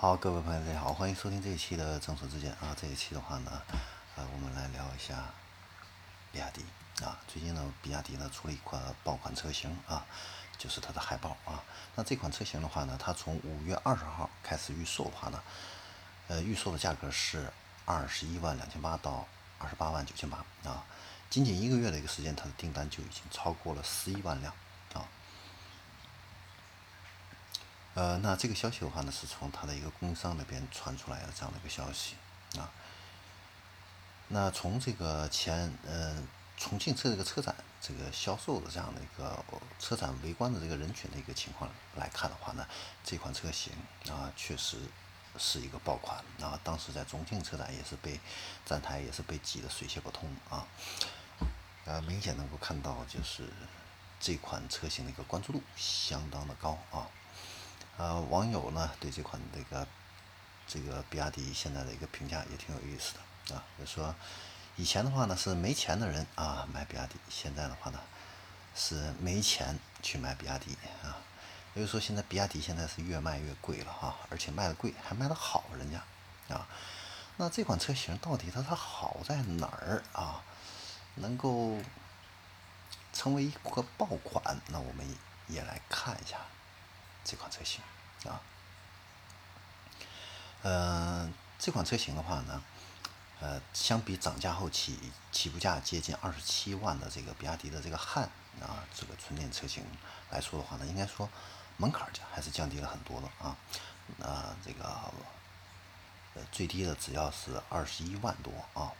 好，各位朋友，大家好，欢迎收听这一期的正说之见啊。这一期的话呢，呃，我们来聊一下比亚迪啊。最近呢，比亚迪呢出了一款爆款车型啊，就是它的海豹啊。那这款车型的话呢，它从五月二十号开始预售的话呢，呃，预售的价格是二十一万两千八到二十八万九千八啊。仅仅一个月的一个时间，它的订单就已经超过了十一万辆。呃，那这个消息的话呢，是从它的一个供应商那边传出来的这样的一个消息啊。那从这个前呃重庆车这个车展这个销售的这样的一个车展围观的这个人群的一个情况来看的话呢，这款车型啊确实是一个爆款啊。当时在重庆车展也是被站台也是被挤得水泄不通啊。呃，明显能够看到就是这款车型的一个关注度相当的高啊。呃，网友呢对这款这个这个比亚迪现在的一个评价也挺有意思的啊，就说以前的话呢是没钱的人啊买比亚迪，现在的话呢是没钱去买比亚迪啊，也就是说现在比亚迪现在是越卖越贵了哈，而且卖的贵还卖的好，人家啊，那这款车型到底它它好在哪儿啊？能够成为一个爆款？那我们也来看一下。这款车型啊，呃，这款车型的话呢，呃，相比涨价后起起步价接近二十七万的这个比亚迪的这个汉啊，这个纯电车型来说的话呢，应该说门槛价还是降低了很多的啊。那这个呃最低的只要是二十一万多啊。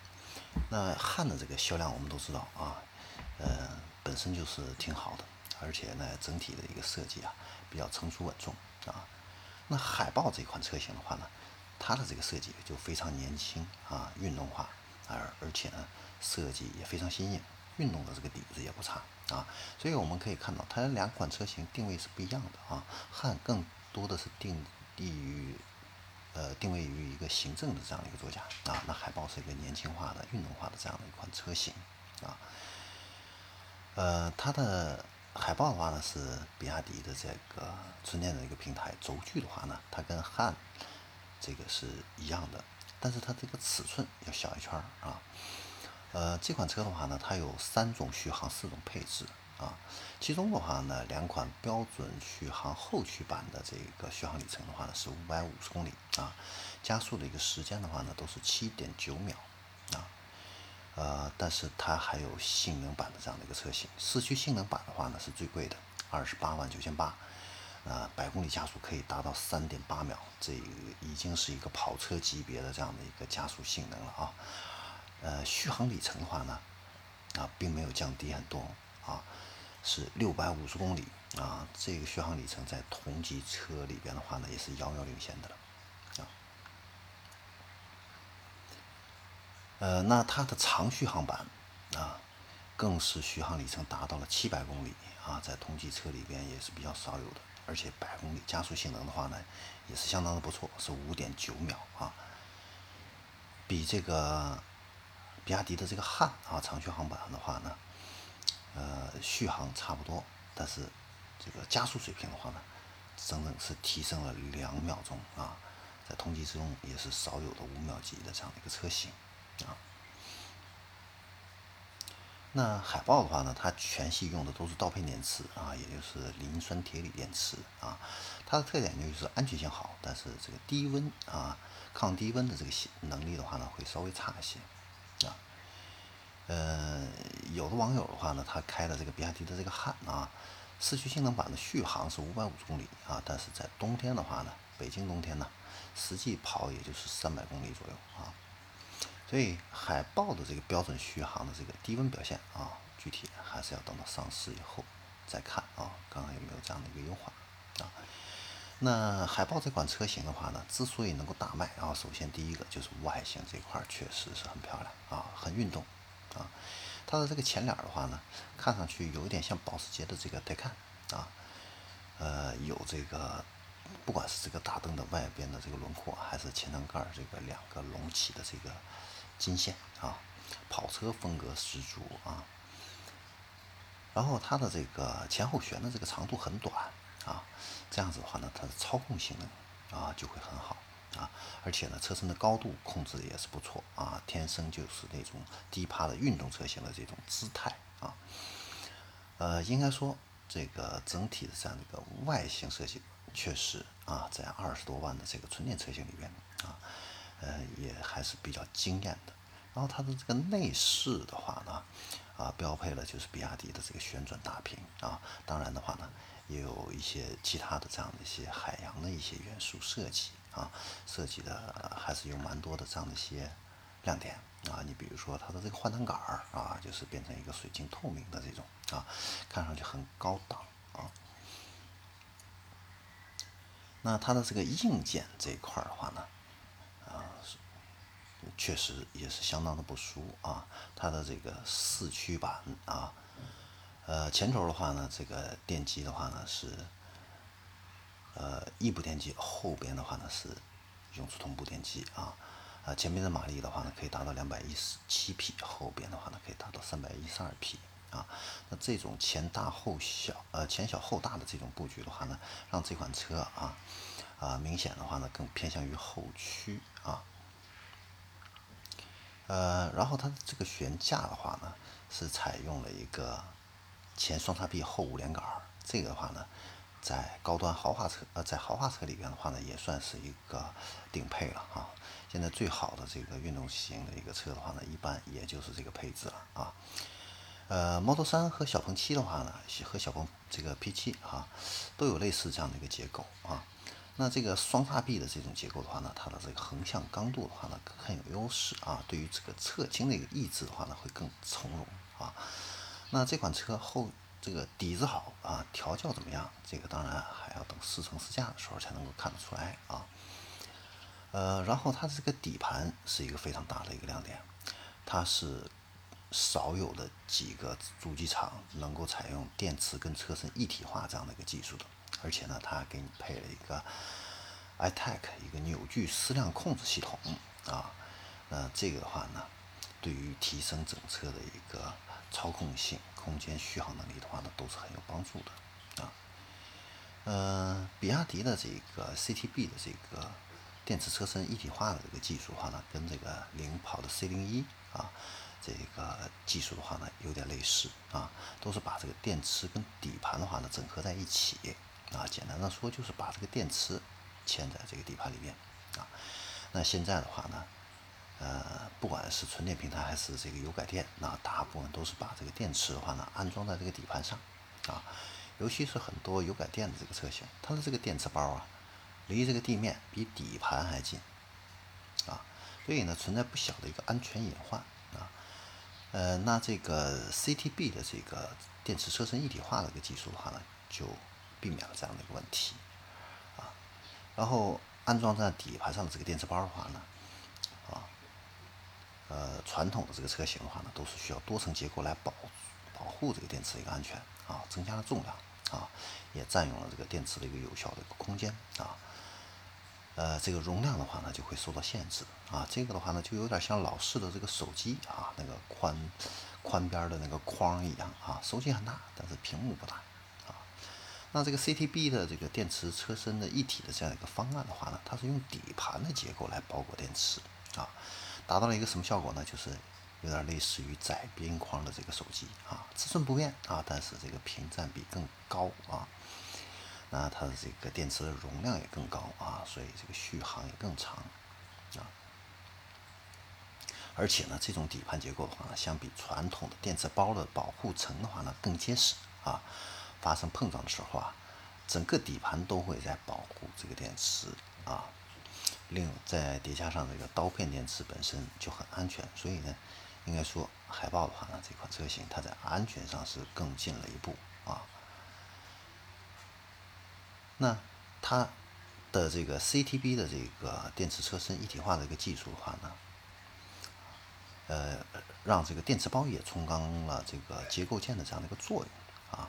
那汉的这个销量我们都知道啊，呃，本身就是挺好的。而且呢，整体的一个设计啊，比较成熟稳重啊。那海豹这款车型的话呢，它的这个设计就非常年轻啊，运动化，而而且呢，设计也非常新颖，运动的这个底子也不差啊。所以我们可以看到，它两款车型定位是不一样的啊。汉更多的是定立于呃定位于一个行政的这样的一个座驾啊，那海豹是一个年轻化的、运动化的这样的一款车型啊。呃，它的。海豹的话呢是比亚迪的这个纯电的一个平台，轴距的话呢，它跟汉这个是一样的，但是它这个尺寸要小一圈啊。呃，这款车的话呢，它有三种续航、四种配置啊。其中的话呢，两款标准续航后驱版的这个续航里程的话呢是五百五十公里啊，加速的一个时间的话呢都是七点九秒。呃，但是它还有性能版的这样的一个车型，四驱性能版的话呢是最贵的，二十八万九千八，啊，百公里加速可以达到三点八秒，这已经是一个跑车级别的这样的一个加速性能了啊。呃，续航里程的话呢，啊，并没有降低很多啊，是六百五十公里啊，这个续航里程在同级车里边的话呢，也是遥遥领先的了。呃，那它的长续航版啊，更是续航里程达到了七百公里啊，在同级车里边也是比较少有的，而且百公里加速性能的话呢，也是相当的不错，是五点九秒啊，比这个比亚迪的这个汉啊长续航版的话呢，呃，续航差不多，但是这个加速水平的话呢，整整是提升了两秒钟啊，在同级之中也是少有的五秒级的这样的一个车型。啊，那海豹的话呢，它全系用的都是刀片电池啊，也就是磷酸铁锂电池啊。它的特点就是安全性好，但是这个低温啊，抗低温的这个能力的话呢，会稍微差一些啊。呃，有的网友的话呢，他开了这个比亚迪的这个汉啊，四驱性能版的续航是五百五十公里啊，但是在冬天的话呢，北京冬天呢，实际跑也就是三百公里左右啊。所以海豹的这个标准续航的这个低温表现啊，具体还是要等到上市以后再看啊，看看有没有这样的一个优化啊。那海豹这款车型的话呢，之所以能够大卖啊，首先第一个就是外形这块确实是很漂亮啊，很运动啊。它的这个前脸的话呢，看上去有一点像保时捷的这个 Taycan 啊，呃，有这个不管是这个大灯的外边的这个轮廓，还是前挡盖这个两个隆起的这个。金线啊，跑车风格十足啊。然后它的这个前后悬的这个长度很短啊，这样子的话呢，它的操控性能啊就会很好啊，而且呢，车身的高度控制也是不错啊，天生就是那种低趴的运动车型的这种姿态啊。呃，应该说这个整体的这样的一个外形设计，确实啊，在二十多万的这个纯电车型里边啊，呃，也还是比较惊艳的。然后它的这个内饰的话呢，啊，标配了就是比亚迪的这个旋转大屏啊，当然的话呢，也有一些其他的这样的一些海洋的一些元素设计啊，设计的还是有蛮多的这样的一些亮点啊。你比如说它的这个换挡杆儿啊，就是变成一个水晶透明的这种啊，看上去很高档啊。那它的这个硬件这一块的话呢？啊确实也是相当的不俗啊，它的这个四驱版啊，呃，前轴的话呢，这个电机的话呢是，呃，异步电机，后边的话呢是永磁同步电机啊，啊，前面的马力的话呢可以达到两百一十七匹，后边的话呢可以达到三百一十二匹啊，那这种前大后小，呃，前小后大的这种布局的话呢，让这款车啊，啊，明显的话呢更偏向于后驱啊。呃，然后它的这个悬架的话呢，是采用了一个前双叉臂后五连杆儿，这个的话呢，在高端豪华车呃，在豪华车里边的话呢，也算是一个顶配了啊。现在最好的这个运动型的一个车的话呢，一般也就是这个配置了啊。呃，Model 3和小鹏七的话呢，和小鹏这个 P7 啊，都有类似这样的一个结构啊。那这个双叉臂的这种结构的话呢，它的这个横向刚度的话呢很有优势啊，对于这个侧倾的一个抑制的话呢会更从容啊。那这款车后这个底子好啊，调教怎么样？这个当然还要等试乘试驾的时候才能够看得出来啊。呃，然后它这个底盘是一个非常大的一个亮点，它是少有的几个主机厂能够采用电池跟车身一体化这样的一个技术的。而且呢，它给你配了一个 iTAC 一个扭矩矢量控制系统啊，那这个的话呢，对于提升整车的一个操控性、空间续航能力的话呢，都是很有帮助的啊。呃，比亚迪的这个 CTB 的这个电池车身一体化的这个技术的话呢，跟这个领跑的 C 零一啊。这个技术的话呢，有点类似啊，都是把这个电池跟底盘的话呢整合在一起。啊，简单的说就是把这个电池嵌在这个底盘里面啊。那现在的话呢，呃，不管是纯电平台还是这个油改电，那大部分都是把这个电池的话呢安装在这个底盘上啊。尤其是很多油改电的这个车型，它的这个电池包啊，离这个地面比底盘还近啊，所以呢存在不小的一个安全隐患啊。呃，那这个 CTB 的这个电池车身一体化的一个技术的话呢，就避免了这样的一个问题，啊，然后安装在底盘上的这个电池包的话呢，啊，呃，传统的这个车型的话呢，都是需要多层结构来保保护这个电池的一个安全，啊，增加了重量，啊，也占用了这个电池的一个有效的一个空间，啊，呃，这个容量的话呢就会受到限制，啊，这个的话呢就有点像老式的这个手机啊，那个宽宽边的那个框一样，啊，手机很大，但是屏幕不大。那这个 CTB 的这个电池车身的一体的这样一个方案的话呢，它是用底盘的结构来包裹电池啊，达到了一个什么效果呢？就是有点类似于窄边框的这个手机啊，尺寸不变啊，但是这个屏占比更高啊，那它的这个电池的容量也更高啊，所以这个续航也更长啊。而且呢，这种底盘结构的话呢，相比传统的电池包的保护层的话呢，更结实啊。发生碰撞的时候啊，整个底盘都会在保护这个电池啊。另再叠加上这个刀片电池本身就很安全，所以呢，应该说海豹的话呢，这款车型它在安全上是更进了一步啊。那它的这个 CTB 的这个电池车身一体化的一个技术的话呢，呃，让这个电池包也充当了这个结构件的这样的一个作用啊。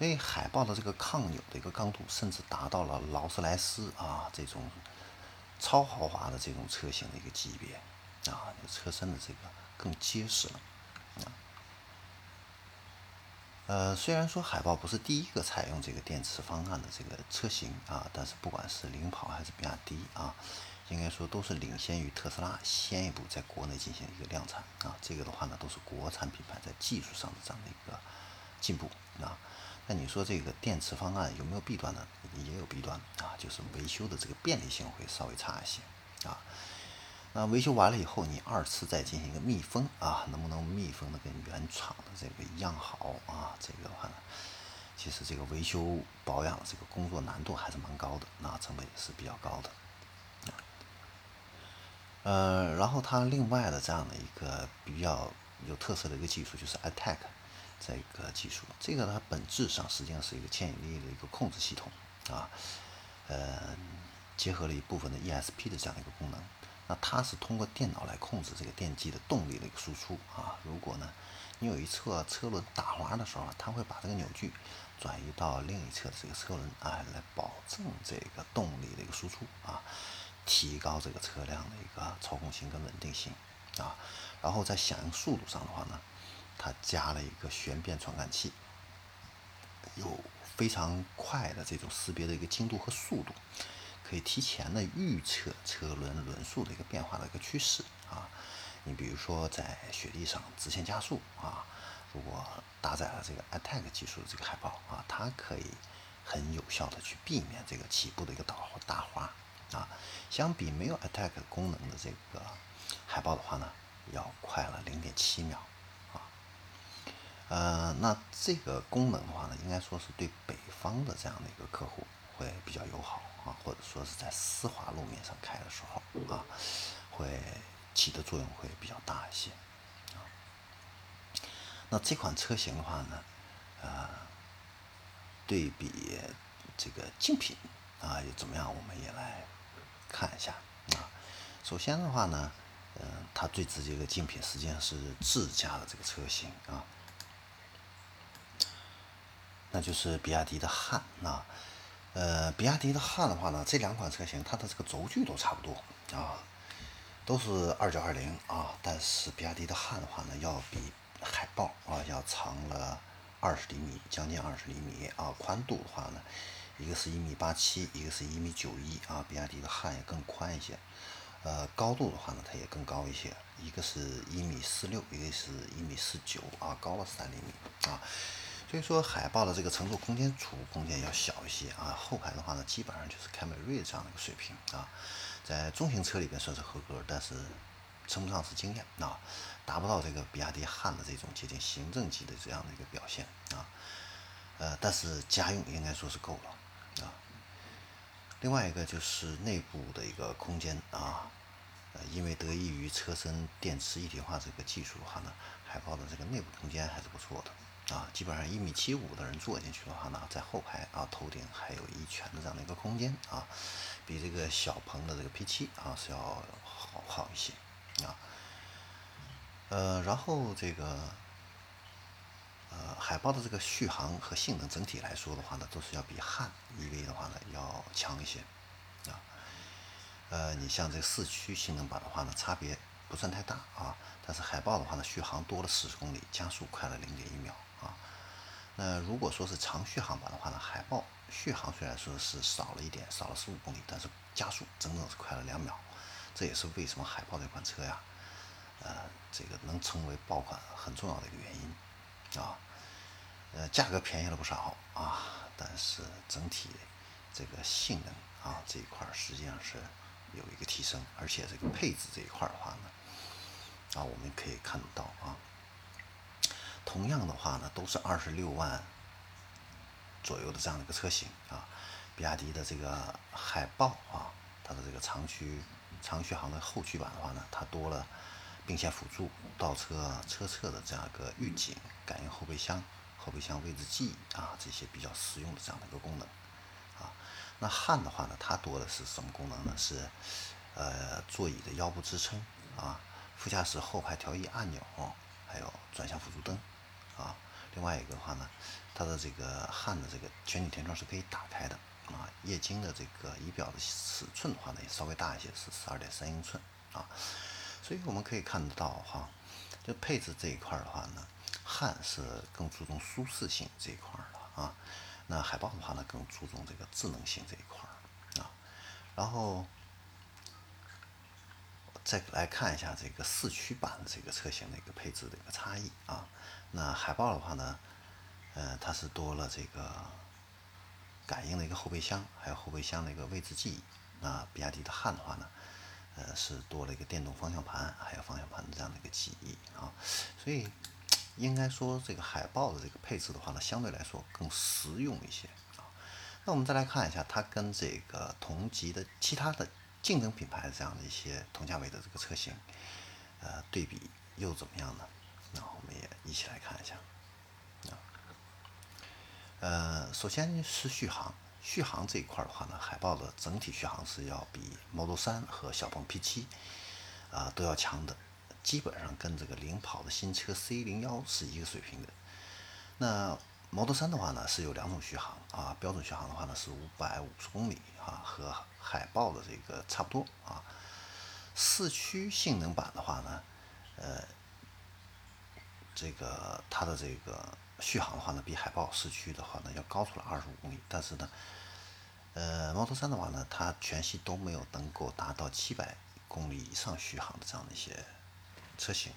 所以海豹的这个抗扭的一个刚度，甚至达到了劳斯莱斯啊这种超豪华的这种车型的一个级别啊，车身的这个更结实了啊。呃，虽然说海豹不是第一个采用这个电池方案的这个车型啊，但是不管是领跑还是比亚迪啊，应该说都是领先于特斯拉先一步在国内进行一个量产啊。这个的话呢，都是国产品牌在技术上的这样的一个进步啊。那你说这个电池方案有没有弊端呢？也有弊端啊，就是维修的这个便利性会稍微差一些啊。那维修完了以后，你二次再进行一个密封啊，能不能密封的跟原厂的这个一样好啊？这个的话呢，其实这个维修保养这个工作难度还是蛮高的，那成本也是比较高的。呃，然后它另外的这样的一个比较有特色的一个技术就是 Attack 这个技术，这个它本质上实际上是一个牵引力的一个控制系统啊，呃，结合了一部分的 ESP 的这样的一个功能。那它是通过电脑来控制这个电机的动力的一个输出啊。如果呢，你有一侧车轮打滑的时候，它会把这个扭矩转移到另一侧的这个车轮啊，来保证这个动力的一个输出啊。提高这个车辆的一个操控性跟稳定性啊，然后在响应速度上的话呢，它加了一个旋变传感器，有非常快的这种识别的一个精度和速度，可以提前的预测车轮轮速的一个变化的一个趋势啊。你比如说在雪地上直线加速啊，如果搭载了这个 Attack 技术的这个海豹啊，它可以很有效的去避免这个起步的一个打打滑。啊，相比没有 Attack 功能的这个海豹的话呢，要快了零点七秒。呃，那这个功能的话呢，应该说是对北方的这样的一个客户会比较友好啊，或者说是在湿滑路面上开的时候啊，会起的作用会比较大一些啊。那这款车型的话呢，呃，对比这个竞品啊又怎么样？我们也来。看一下啊，首先的话呢，嗯，它最直接的竞品实际上是自家的这个车型啊，那就是比亚迪的汉啊，呃，比亚迪的汉的话呢，这两款车型它的这个轴距都差不多啊，都是二九二零啊，但是比亚迪的汉的话呢，要比海豹啊要长了二十厘米，将近二十厘米啊，宽度的话呢。一个是一米八七，一个是一米九一啊，比亚迪的汉也更宽一些。呃，高度的话呢，它也更高一些，一个是一米四六，一个是一米四九啊，高了三厘米啊。所以说，海豹的这个乘坐空间、储物空间要小一些啊。后排的话呢，基本上就是凯美瑞这样的一个水平啊，在中型车里边算是合格，但是称不上是惊艳啊，达不到这个比亚迪汉的这种接近行政级的这样的一个表现啊。呃，但是家用应该说是够了。啊，另外一个就是内部的一个空间啊，呃，因为得益于车身电池一体化这个技术的话呢，海豹的这个内部空间还是不错的啊，基本上一米七五的人坐进去的话呢，在后排啊，头顶还有一拳的这样的一个空间啊，比这个小鹏的这个 P7 啊是要好好一些啊，呃，然后这个。呃，海豹的这个续航和性能整体来说的话呢，都是要比汉 EV 的话呢要强一些，啊，呃，你像这四驱性能版的话呢，差别不算太大啊，但是海豹的话呢，续航多了四十公里，加速快了零点一秒啊。那如果说是长续航版的话呢，海豹续航虽然说是少了一点，少了十五公里，但是加速整整是快了两秒，这也是为什么海豹这款车呀，呃，这个能成为爆款很重要的一个原因。啊，呃，价格便宜了不少啊，但是整体这个性能啊这一块实际上是有一个提升，而且这个配置这一块的话呢，啊，我们可以看得到啊，同样的话呢，都是二十六万左右的这样的一个车型啊，比亚迪的这个海豹啊，它的这个长驱长续航的后驱版的话呢，它多了。并线辅助、倒车、车侧的这样一个预警、感应后备箱、后备箱位置记忆啊，这些比较实用的这样的一个功能啊。那汉的话呢，它多的是什么功能呢？是呃座椅的腰部支撑啊，副驾驶后排调仪按钮，还有转向辅助灯啊。另外一个的话呢，它的这个汉的这个全景天窗是可以打开的啊。液晶的这个仪表的尺寸的话呢，也稍微大一些，是十二点三英寸啊。所以我们可以看得到哈，就配置这一块的话呢，汉是更注重舒适性这一块的啊，那海豹的话呢更注重这个智能性这一块啊，然后再来看一下这个四驱版的这个车型的一个配置的一个差异啊。那海豹的话呢，呃，它是多了这个感应的一个后备箱，还有后备箱的一个位置记忆。那比亚迪的汉的话呢，呃，是多了一个电动方向盘，还有方向盘的这样的一个记忆啊。所以应该说这个海豹的这个配置的话呢，相对来说更实用一些啊。那我们再来看一下它跟这个同级的其他的。竞争品牌这样的一些同价位的这个车型，呃，对比又怎么样呢？那我们也一起来看一下。啊，呃，首先是续航，续航这一块的话呢，海豹的整体续航是要比 Model 3和小鹏 P7 啊都要强的，基本上跟这个领跑的新车 C01 是一个水平的。那 Model 3的话呢是有两种续航啊，标准续航的话呢是五百五十公里啊和。海豹的这个差不多啊，四驱性能版的话呢，呃，这个它的这个续航的话呢，比海豹四驱的话呢要高出了二十五公里，但是呢，呃，Model 3的话呢，它全系都没有能够达到七百公里以上续航的这样的一些车型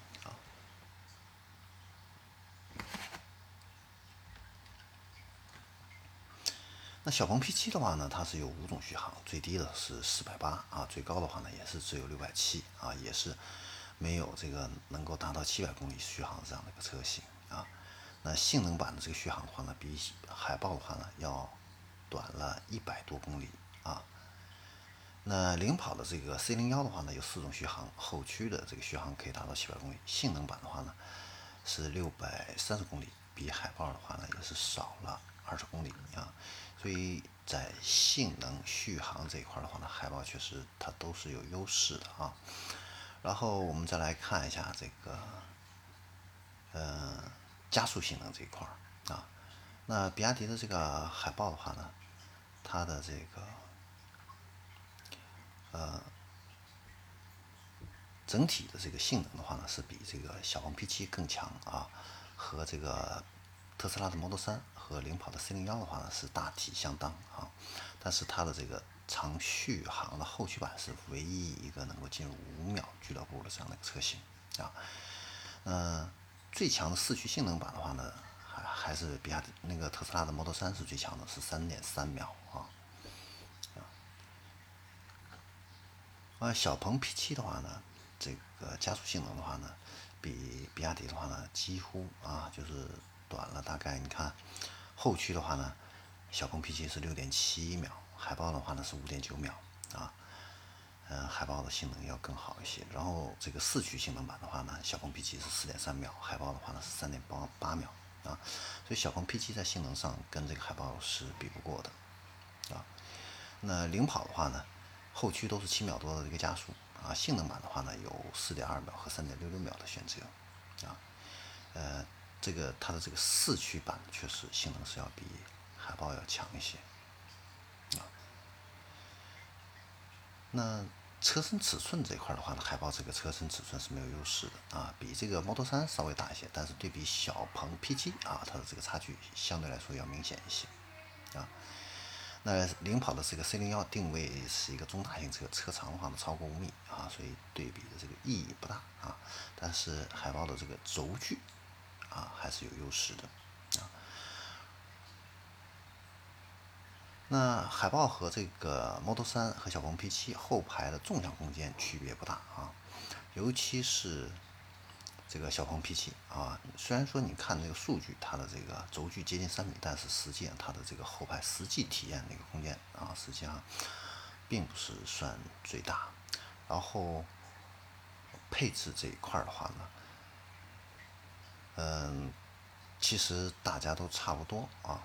那小鹏 P7 的话呢，它是有五种续航，最低的是四百八啊，最高的话呢也是只有六百七啊，也是没有这个能够达到七百公里续航这样的一个车型啊。那性能版的这个续航的话呢，比海豹的话呢要短了一百多公里啊。那领跑的这个 C01 的话呢，有四种续航，后驱的这个续航可以达到七百公里，性能版的话呢是六百三十公里，比海豹的话呢也是少了二十公里啊。所以在性能续航这一块的话呢，海豹确实它都是有优势的啊。然后我们再来看一下这个，呃，加速性能这一块啊。那比亚迪的这个海豹的话呢，它的这个，呃，整体的这个性能的话呢，是比这个小鹏 P7 更强啊，和这个。特斯拉的 Model 3和领跑的 C01 的话呢是大体相当啊，但是它的这个长续航的后驱版是唯一一个能够进入五秒俱乐部的这样的一个车型啊。嗯，最强的四驱性能版的话呢，还还是比亚迪那个特斯拉的 Model 3是最强的，是三点三秒啊。啊，小鹏 P7 的话呢，这个加速性能的话呢，比比亚迪的话呢，几乎啊就是。短了，大概你看，后驱的话呢，小鹏 P7 是六点七秒，海豹的话呢是五点九秒啊，嗯，海豹的性能要更好一些。然后这个四驱性能版的话呢，小鹏 P7 是四点三秒，海豹的话呢是三点八八秒啊，所以小鹏 P7 在性能上跟这个海豹是比不过的啊。那领跑的话呢，后驱都是七秒多的一个加速啊，性能版的话呢有四点二秒和三点六六秒的选择啊，呃。这个它的这个四驱版确实性能是要比海豹要强一些，啊，那车身尺寸这一块的话呢，海豹这个车身尺寸是没有优势的啊，比这个 Model 3稍微大一些，但是对比小鹏 P7 啊，它的这个差距相对来说要明显一些，啊，那领跑的这个 C01 定位是一个中大型车，车长的话呢超过五米啊，所以对比的这个意义不大啊，但是海豹的这个轴距。啊，还是有优势的，啊。那海豹和这个 Model 3和小鹏 P7 后排的纵向空间区别不大啊，尤其是这个小鹏 P7 啊，虽然说你看这个数据，它的这个轴距接近三米，但是实际上它的这个后排实际体验那个空间啊，实际上并不是算最大。然后配置这一块的话呢。嗯，其实大家都差不多啊，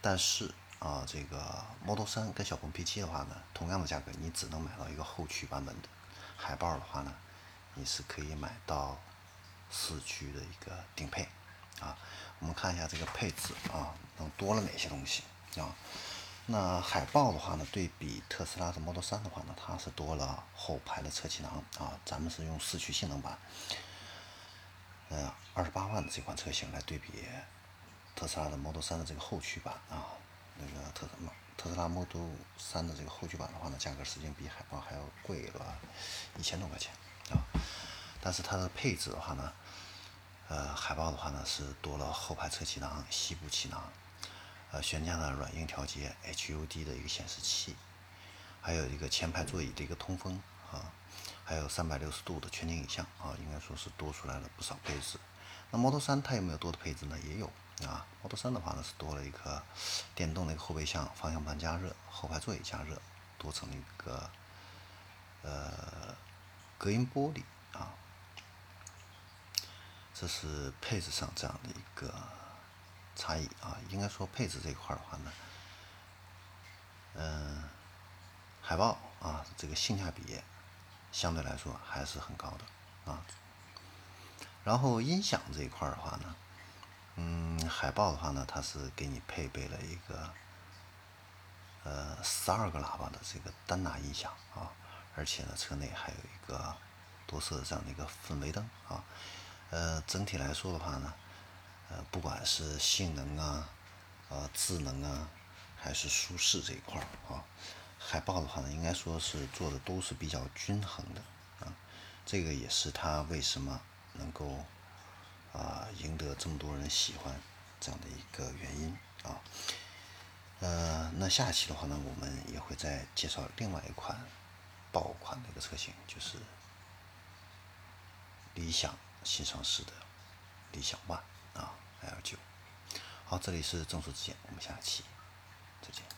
但是啊，这个 Model 三跟小鹏 P7 的话呢，同样的价格，你只能买到一个后驱版本的。海豹的话呢，你是可以买到四驱的一个顶配啊。我们看一下这个配置啊，能多了哪些东西啊？那海豹的话呢，对比特斯拉的 Model 3的话呢，它是多了后排的车气囊啊，咱们是用四驱性能版。呃，二十八万的这款车型来对比特斯拉的 Model 3的这个后驱版啊，那个特特斯拉 Model 3的这个后驱版的话呢，价格实际上比海豹还要贵了一千多块钱啊。但是它的配置的话呢，呃，海豹的话呢是多了后排侧气囊、膝部气囊，呃，悬架的软硬调节 HUD 的一个显示器，还有一个前排座椅的一个通风啊，还有三百六十度的全景影像啊，应该说是多出来了不少配置。那 Model 3它有没有多的配置呢？也有。啊，Model 3的话呢是多了一个电动的一个后备箱，方向盘加热，后排座椅加热，多层的一个呃隔音玻璃啊，这是配置上这样的一个差异啊。应该说配置这一块的话呢，嗯，海豹啊这个性价比相对来说还是很高的啊。然后音响这一块的话呢。嗯，海豹的话呢，它是给你配备了一个呃十二个喇叭的这个丹拿音响啊，而且呢，车内还有一个多色的这样的一个氛围灯啊。呃，整体来说的话呢，呃，不管是性能啊、呃智能啊，还是舒适这一块啊，海豹的话呢，应该说是做的都是比较均衡的啊。这个也是它为什么能够。啊，赢得这么多人喜欢这样的一个原因啊，呃，那下期的话呢，我们也会再介绍另外一款爆款的一个车型，就是理想新上市的理想 ONE 啊 L 九。好，这里是正说之见，我们下期再见。